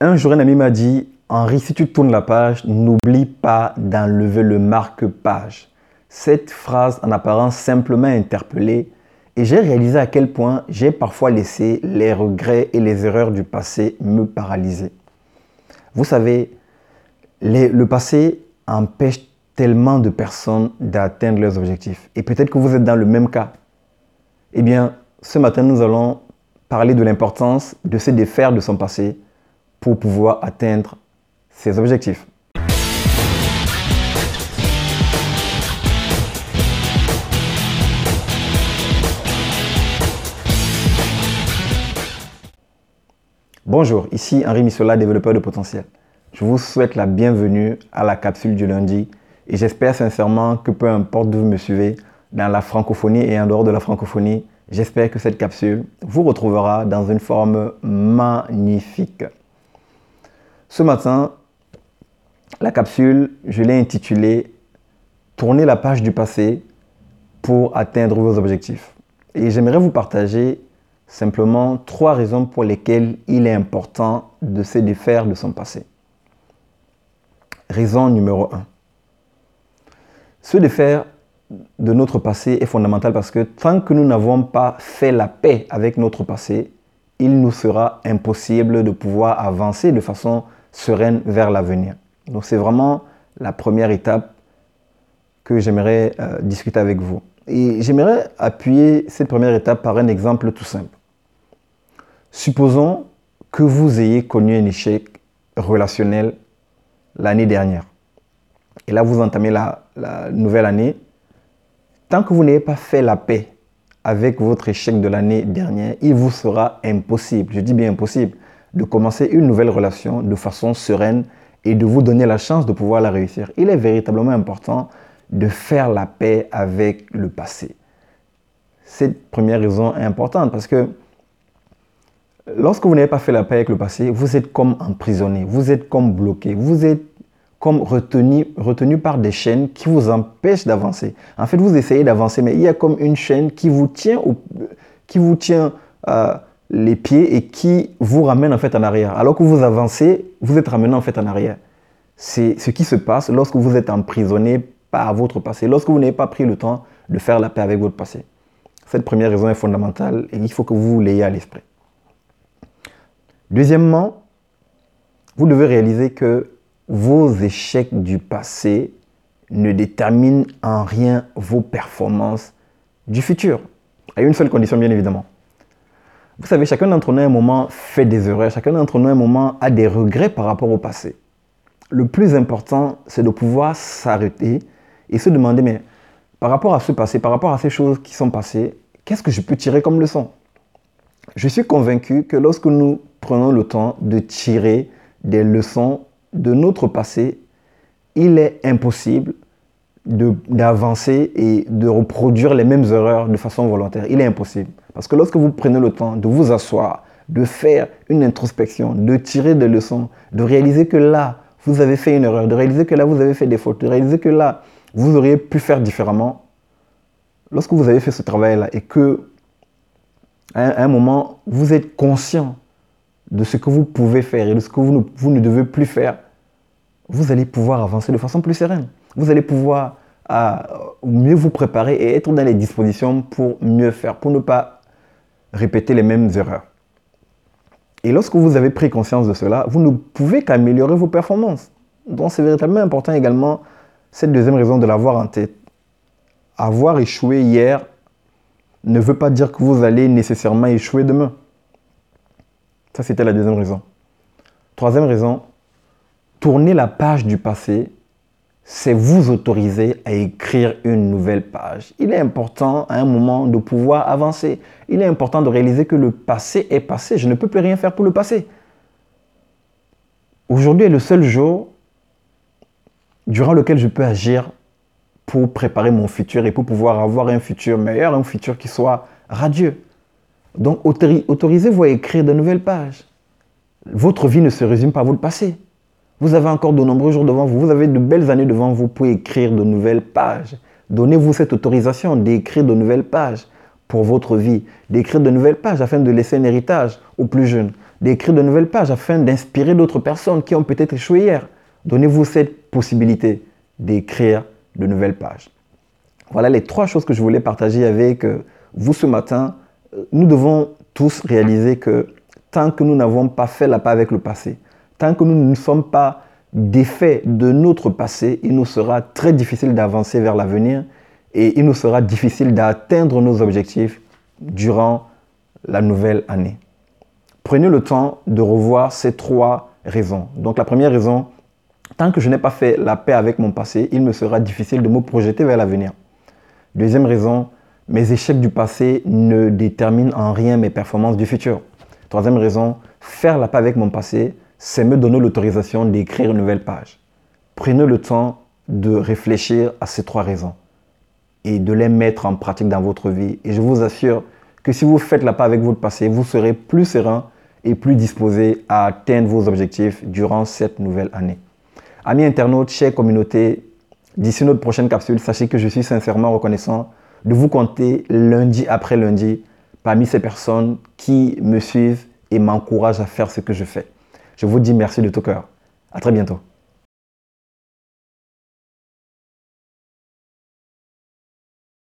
Un jour, un ami m'a dit, Henri, si tu tournes la page, n'oublie pas d'enlever le marque-page. Cette phrase, en apparence simplement interpellée, et j'ai réalisé à quel point j'ai parfois laissé les regrets et les erreurs du passé me paralyser. Vous savez, le passé empêche tellement de personnes d'atteindre leurs objectifs. Et peut-être que vous êtes dans le même cas. Eh bien, ce matin, nous allons parler de l'importance de se défaire de son passé pour pouvoir atteindre ses objectifs. Bonjour, ici Henri Missola, développeur de potentiel. Je vous souhaite la bienvenue à la capsule du lundi et j'espère sincèrement que peu importe d'où vous me suivez, dans la francophonie et en dehors de la francophonie, j'espère que cette capsule vous retrouvera dans une forme magnifique. Ce matin, la capsule, je l'ai intitulée Tournez la page du passé pour atteindre vos objectifs. Et j'aimerais vous partager simplement trois raisons pour lesquelles il est important de se défaire de son passé. Raison numéro un. Se défaire de notre passé est fondamental parce que tant que nous n'avons pas fait la paix avec notre passé, il nous sera impossible de pouvoir avancer de façon sereine vers l'avenir. Donc c'est vraiment la première étape que j'aimerais euh, discuter avec vous. Et j'aimerais appuyer cette première étape par un exemple tout simple. Supposons que vous ayez connu un échec relationnel l'année dernière. Et là, vous entamez la, la nouvelle année. Tant que vous n'avez pas fait la paix avec votre échec de l'année dernière, il vous sera impossible, je dis bien impossible, de commencer une nouvelle relation de façon sereine et de vous donner la chance de pouvoir la réussir. Il est véritablement important de faire la paix avec le passé. Cette première raison est importante parce que lorsque vous n'avez pas fait la paix avec le passé, vous êtes comme emprisonné, vous êtes comme bloqué, vous êtes comme retenu, retenu par des chaînes qui vous empêchent d'avancer. En fait, vous essayez d'avancer, mais il y a comme une chaîne qui vous tient, qui vous tient euh, les pieds et qui vous ramène en fait en arrière. Alors que vous avancez, vous êtes ramené en fait en arrière. C'est ce qui se passe lorsque vous êtes emprisonné par votre passé, lorsque vous n'avez pas pris le temps de faire la paix avec votre passé. Cette première raison est fondamentale et il faut que vous l'ayez à l'esprit. Deuxièmement, vous devez réaliser que vos échecs du passé ne déterminent en rien vos performances du futur. À une seule condition, bien évidemment. Vous savez, chacun d'entre nous à un moment fait des erreurs, chacun d'entre nous à un moment a des regrets par rapport au passé. Le plus important, c'est de pouvoir s'arrêter et se demander, mais par rapport à ce passé, par rapport à ces choses qui sont passées, qu'est-ce que je peux tirer comme leçon? Je suis convaincu que lorsque nous prenons le temps de tirer des leçons de notre passé, il est impossible d'avancer et de reproduire les mêmes erreurs de façon volontaire. Il est impossible. Parce que lorsque vous prenez le temps de vous asseoir, de faire une introspection, de tirer des leçons, de réaliser que là, vous avez fait une erreur, de réaliser que là, vous avez fait des fautes, de réaliser que là, vous auriez pu faire différemment, lorsque vous avez fait ce travail-là et que, à un moment, vous êtes conscient de ce que vous pouvez faire et de ce que vous ne, vous ne devez plus faire, vous allez pouvoir avancer de façon plus sereine. Vous allez pouvoir euh, mieux vous préparer et être dans les dispositions pour mieux faire, pour ne pas répéter les mêmes erreurs. Et lorsque vous avez pris conscience de cela, vous ne pouvez qu'améliorer vos performances. Donc c'est véritablement important également cette deuxième raison de l'avoir en tête. Avoir échoué hier ne veut pas dire que vous allez nécessairement échouer demain. Ça, c'était la deuxième raison. Troisième raison, tourner la page du passé, c'est vous autoriser à écrire une nouvelle page. Il est important à un moment de pouvoir avancer. Il est important de réaliser que le passé est passé. Je ne peux plus rien faire pour le passé. Aujourd'hui est le seul jour durant lequel je peux agir pour préparer mon futur et pour pouvoir avoir un futur meilleur, un futur qui soit radieux. Donc autorisez-vous à écrire de nouvelles pages. Votre vie ne se résume pas à votre passé. Vous avez encore de nombreux jours devant vous. Vous avez de belles années devant vous pour écrire de nouvelles pages. Donnez-vous cette autorisation d'écrire de nouvelles pages pour votre vie, d'écrire de nouvelles pages afin de laisser un héritage aux plus jeunes, d'écrire de nouvelles pages afin d'inspirer d'autres personnes qui ont peut-être échoué hier. Donnez-vous cette possibilité d'écrire de nouvelles pages. Voilà les trois choses que je voulais partager avec euh, vous ce matin. Euh, nous devons tous réaliser que tant que nous n'avons pas fait la paix avec le passé, tant que nous ne sommes pas défaits de notre passé, il nous sera très difficile d'avancer vers l'avenir et il nous sera difficile d'atteindre nos objectifs durant la nouvelle année. Prenez le temps de revoir ces trois raisons. Donc la première raison, tant que je n'ai pas fait la paix avec mon passé, il me sera difficile de me projeter vers l'avenir. Deuxième raison, mes échecs du passé ne déterminent en rien mes performances du futur. Troisième raison, faire la paix avec mon passé, c'est me donner l'autorisation d'écrire une nouvelle page. Prenez le temps de réfléchir à ces trois raisons et de les mettre en pratique dans votre vie. Et je vous assure que si vous faites la paix avec votre passé, vous serez plus serein et plus disposé à atteindre vos objectifs durant cette nouvelle année. Amis internautes, chers communautés, d'ici notre prochaine capsule, sachez que je suis sincèrement reconnaissant de vous compter lundi après lundi parmi ces personnes qui me suivent et m'encouragent à faire ce que je fais. Je vous dis merci de tout cœur. À très bientôt.